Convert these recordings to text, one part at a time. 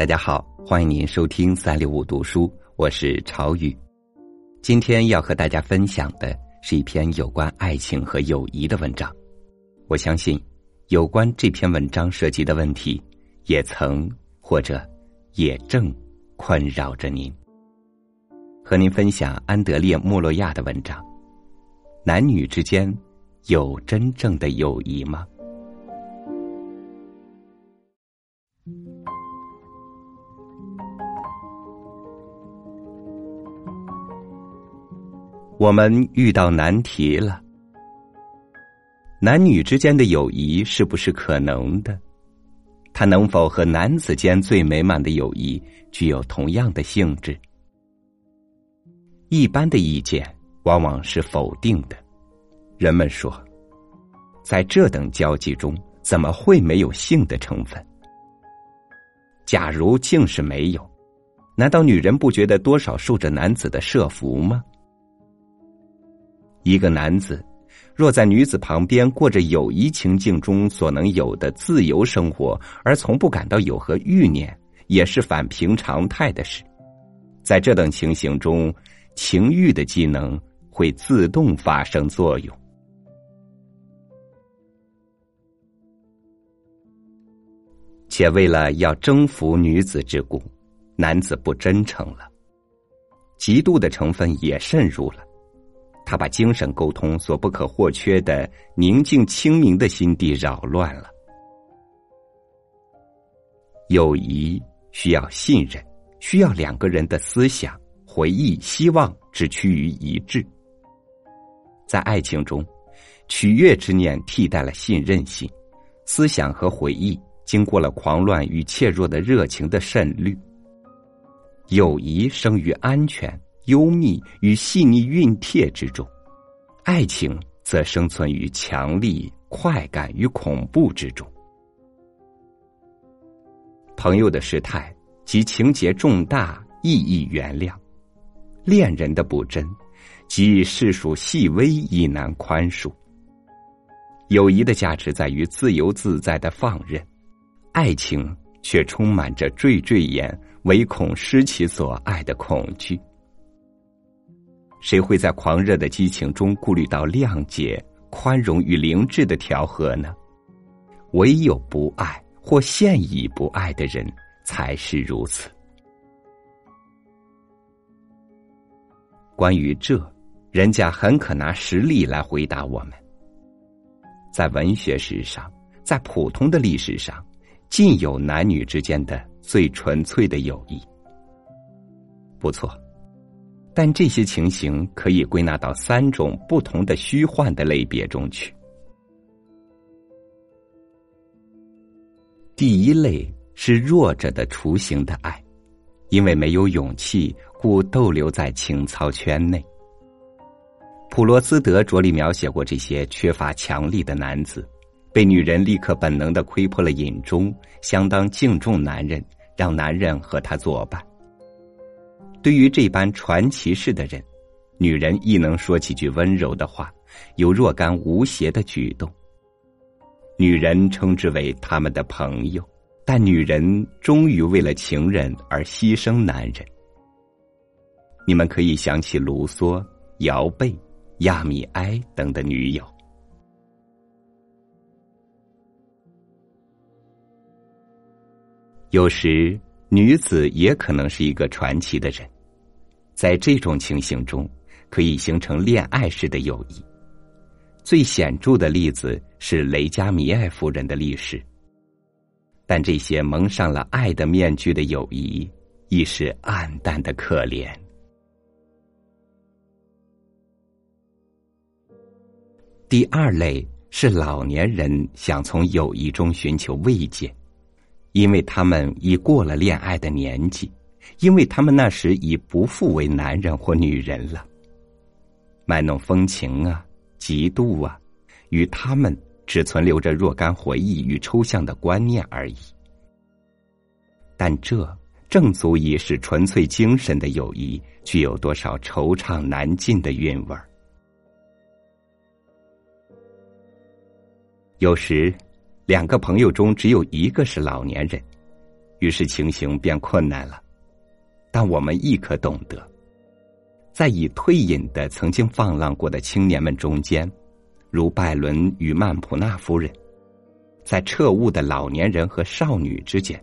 大家好，欢迎您收听三六五读书，我是朝雨。今天要和大家分享的是一篇有关爱情和友谊的文章。我相信，有关这篇文章涉及的问题，也曾或者也正困扰着您。和您分享安德烈·莫洛亚的文章：男女之间有真正的友谊吗？我们遇到难题了。男女之间的友谊是不是可能的？它能否和男子间最美满的友谊具有同样的性质？一般的意见往往是否定的。人们说，在这等交际中，怎么会没有性的成分？假如竟是没有，难道女人不觉得多少受着男子的设伏吗？一个男子，若在女子旁边过着友谊情境中所能有的自由生活，而从不感到有何欲念，也是反平常态的事。在这等情形中，情欲的机能会自动发生作用。且为了要征服女子之故，男子不真诚了，嫉妒的成分也渗入了。他把精神沟通所不可或缺的宁静清明的心地扰乱了。友谊需要信任，需要两个人的思想、回忆、希望只趋于一致。在爱情中，取悦之念替代了信任性，思想和回忆经过了狂乱与怯弱的热情的渗滤。友谊生于安全。幽密与细腻熨帖之中，爱情则生存于强力快感与恐怖之中。朋友的失态及情节重大，意义原谅；恋人的不真及事属细微，亦难宽恕。友谊的价值在于自由自在的放任，爱情却充满着惴惴言，唯恐失其所爱的恐惧。谁会在狂热的激情中顾虑到谅解、宽容与灵智的调和呢？唯有不爱或现已不爱的人才是如此。关于这，人家很可拿实例来回答我们。在文学史上，在普通的历史上，尽有男女之间的最纯粹的友谊。不错。但这些情形可以归纳到三种不同的虚幻的类别中去。第一类是弱者的雏形的爱，因为没有勇气，故逗留在情操圈内。普罗斯德着力描写过这些缺乏强力的男子，被女人立刻本能的窥破了隐衷，相当敬重男人，让男人和他作伴。对于这般传奇式的人，女人亦能说几句温柔的话，有若干无邪的举动。女人称之为他们的朋友，但女人终于为了情人而牺牲男人。你们可以想起卢梭、姚贝、亚米埃等的女友。有时。女子也可能是一个传奇的人，在这种情形中，可以形成恋爱式的友谊。最显著的例子是雷加米埃夫人的历史。但这些蒙上了爱的面具的友谊，亦是暗淡的可怜。第二类是老年人想从友谊中寻求慰藉。因为他们已过了恋爱的年纪，因为他们那时已不复为男人或女人了。卖弄风情啊，嫉妒啊，与他们只存留着若干回忆与抽象的观念而已。但这正足以使纯粹精神的友谊具有多少惆怅难尽的韵味儿。有时。两个朋友中只有一个是老年人，于是情形变困难了。但我们亦可懂得，在已退隐的曾经放浪过的青年们中间，如拜伦与曼普纳夫人；在彻悟的老年人和少女之间，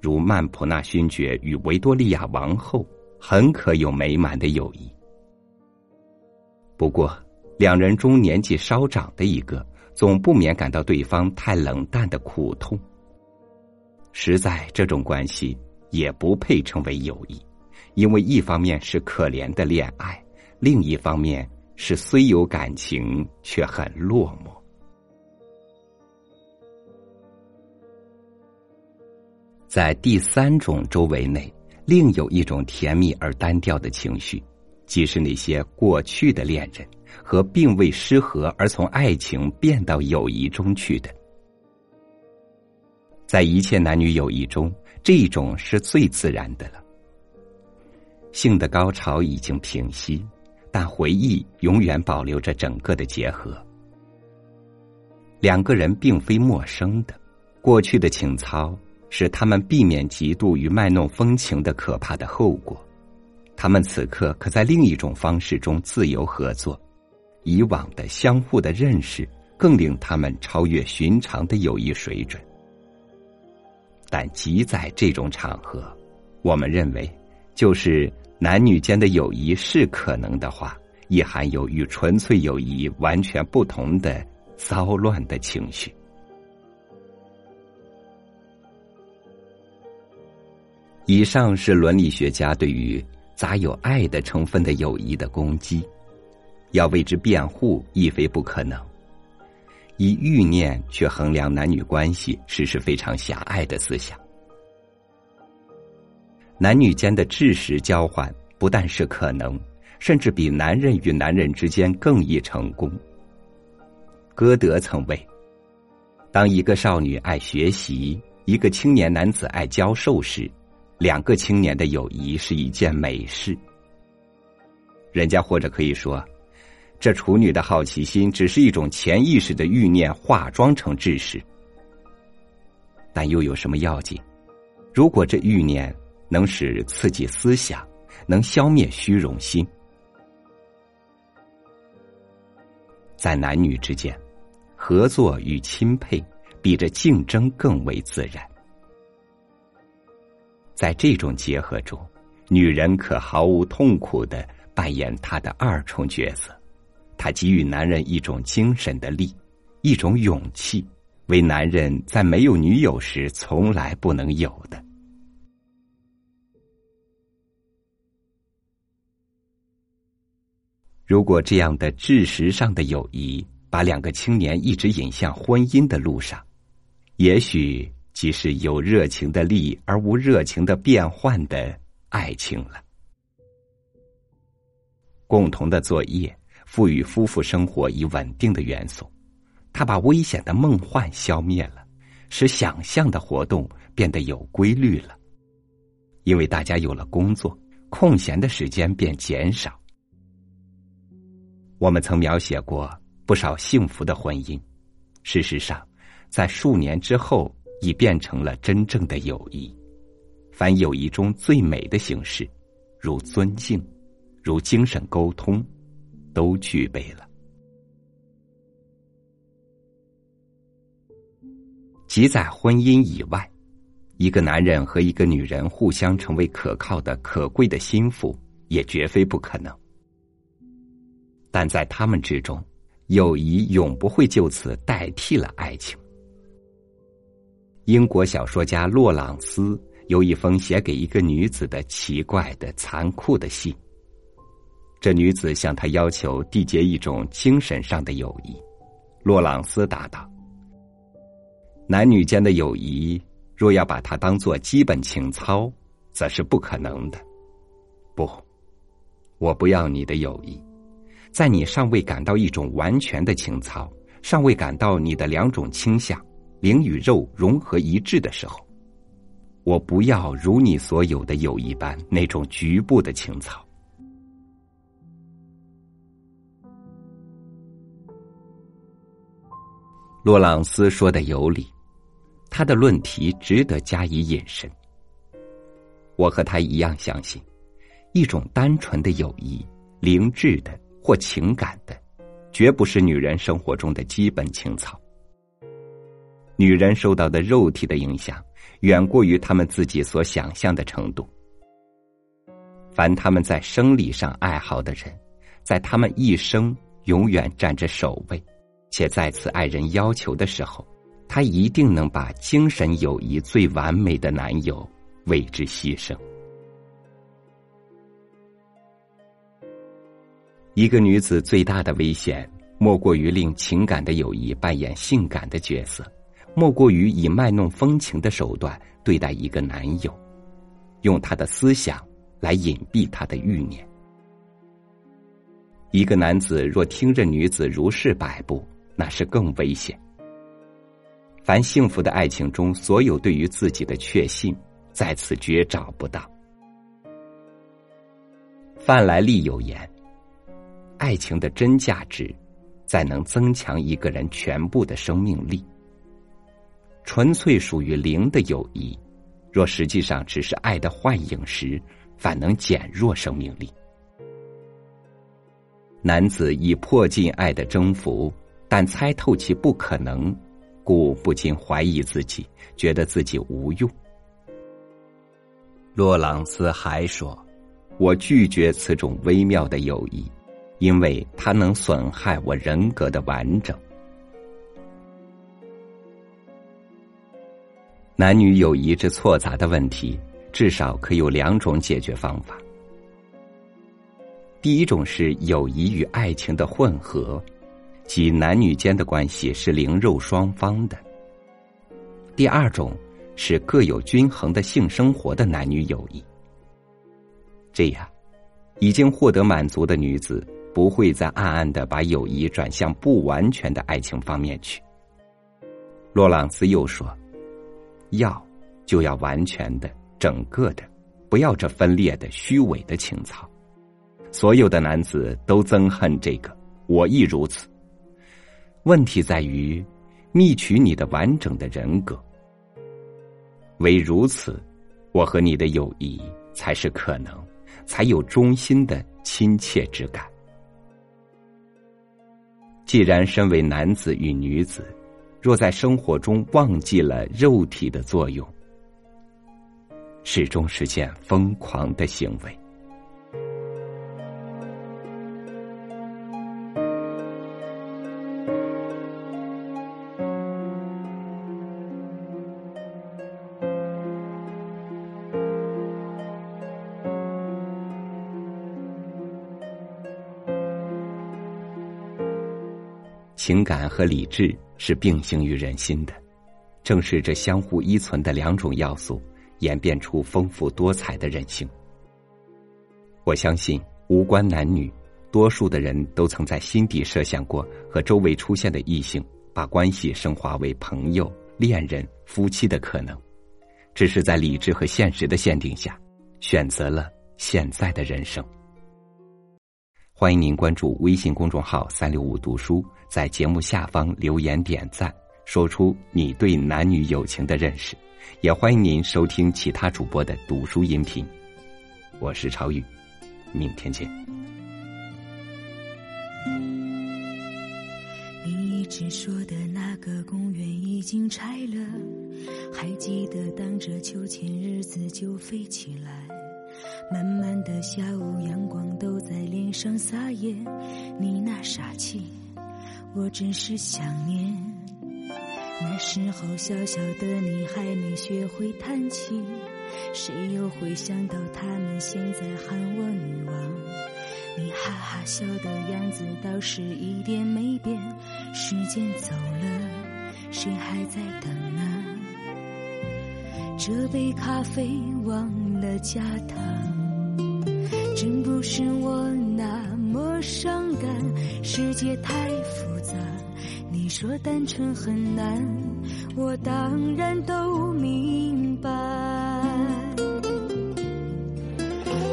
如曼普纳勋爵与维多利亚王后，很可有美满的友谊。不过，两人中年纪稍长的一个，总不免感到对方太冷淡的苦痛。实在，这种关系。也不配称为友谊，因为一方面是可怜的恋爱，另一方面是虽有感情却很落寞。在第三种周围内，另有一种甜蜜而单调的情绪，即是那些过去的恋人和并未失和而从爱情变到友谊中去的。在一切男女友谊中。这种是最自然的了。性的高潮已经平息，但回忆永远保留着整个的结合。两个人并非陌生的，过去的情操使他们避免嫉妒与卖弄风情的可怕的后果。他们此刻可在另一种方式中自由合作，以往的相互的认识更令他们超越寻常的友谊水准。但即在这种场合，我们认为，就是男女间的友谊是可能的话，也含有与纯粹友谊完全不同的骚乱的情绪。以上是伦理学家对于杂有爱的成分的友谊的攻击，要为之辩护亦非不可能。以欲念去衡量男女关系，实是非常狭隘的思想。男女间的知识交换不但是可能，甚至比男人与男人之间更易成功。歌德曾谓：“当一个少女爱学习，一个青年男子爱教授时，两个青年的友谊是一件美事。”人家或者可以说。这处女的好奇心只是一种潜意识的欲念化妆成知识，但又有什么要紧？如果这欲念能使刺激思想，能消灭虚荣心，在男女之间，合作与钦佩比这竞争更为自然。在这种结合中，女人可毫无痛苦的扮演她的二重角色。他给予男人一种精神的力，一种勇气，为男人在没有女友时从来不能有的。如果这样的知识上的友谊把两个青年一直引向婚姻的路上，也许即是有热情的力而无热情的变换的爱情了。共同的作业。赋予夫妇生活以稳定的元素，他把危险的梦幻消灭了，使想象的活动变得有规律了。因为大家有了工作，空闲的时间便减少。我们曾描写过不少幸福的婚姻，事实上，在数年之后已变成了真正的友谊。凡友谊中最美的形式，如尊敬，如精神沟通。都具备了。即在婚姻以外，一个男人和一个女人互相成为可靠的、可贵的心腹，也绝非不可能。但在他们之中，友谊永不会就此代替了爱情。英国小说家洛朗斯有一封写给一个女子的奇怪的、残酷的信。这女子向他要求缔结一种精神上的友谊，洛朗斯答道：“男女间的友谊，若要把它当做基本情操，则是不可能的。不，我不要你的友谊，在你尚未感到一种完全的情操，尚未感到你的两种倾向灵与肉融合一致的时候，我不要如你所有的友谊般那种局部的情操。”洛朗斯说的有理，他的论题值得加以引申。我和他一样相信，一种单纯的友谊、灵智的或情感的，绝不是女人生活中的基本情操。女人受到的肉体的影响，远过于他们自己所想象的程度。凡他们在生理上爱好的人，在他们一生永远占着首位，且再次爱人要求的时候，他一定能把精神友谊最完美的男友为之牺牲。一个女子最大的危险，莫过于令情感的友谊扮演性感的角色。莫过于以卖弄风情的手段对待一个男友，用他的思想来隐蔽他的欲念。一个男子若听任女子如是摆布，那是更危险。凡幸福的爱情中，所有对于自己的确信，在此绝找不到。范来利有言：“爱情的真价值，在能增强一个人全部的生命力。”纯粹属于零的友谊，若实际上只是爱的幻影时，反能减弱生命力。男子已迫近爱的征服，但猜透其不可能，故不禁怀疑自己，觉得自己无用。洛朗斯还说：“我拒绝此种微妙的友谊，因为它能损害我人格的完整。”男女友谊之错杂的问题，至少可有两种解决方法。第一种是友谊与爱情的混合，即男女间的关系是灵肉双方的；第二种是各有均衡的性生活的男女友谊。这样，已经获得满足的女子不会再暗暗的把友谊转向不完全的爱情方面去。洛朗斯又说。要，就要完全的、整个的，不要这分裂的、虚伪的情操。所有的男子都憎恨这个，我亦如此。问题在于，觅取你的完整的人格。唯如此，我和你的友谊才是可能，才有衷心的亲切之感。既然身为男子与女子。若在生活中忘记了肉体的作用，始终是件疯狂的行为。情感和理智是并行于人心的，正是这相互依存的两种要素，演变出丰富多彩的人性。我相信，无关男女，多数的人都曾在心底设想过和周围出现的异性把关系升华为朋友、恋人、夫妻的可能，只是在理智和现实的限定下，选择了现在的人生。欢迎您关注微信公众号“三六五读书”，在节目下方留言点赞，说出你对男女友情的认识。也欢迎您收听其他主播的读书音频。我是超宇，明天见。你一直说的那个公园已经拆了，还记得当着秋千日子就飞起来。慢慢的下午，阳光都在脸上撒野。你那傻气，我真是想念。那时候小小的你还没学会叹气，谁又会想到他们现在喊我女王？你哈哈笑的样子倒是一点没变。时间走了，谁还在等呢？这杯咖啡忘了家堂。真不是我那么伤感，世界太复杂。你说单纯很难，我当然都明白。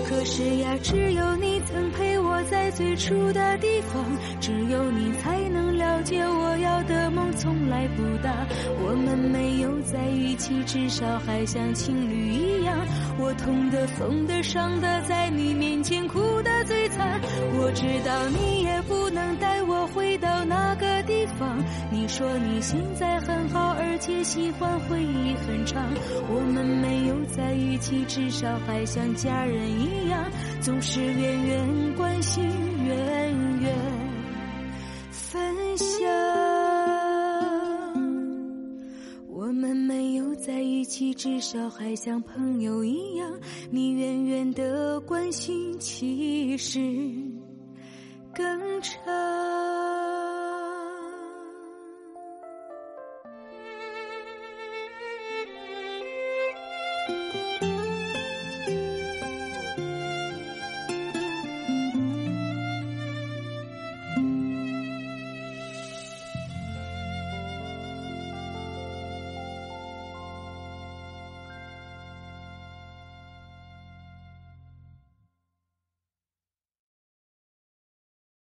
可是呀，只有你曾陪我在最初的地方，只有你才能了解我要的梦。从来不大。我们没有在一起，至少还像情侣一样。我痛的、疯的、伤的，在你面前哭得最惨。我知道你也不能带我回到那个地方。你说你现在很好，而且喜欢回忆很长。我们没有在一起，至少还像家人一样，总是远远关心，远起，至少还像朋友一样。你远远的关心，其实更长。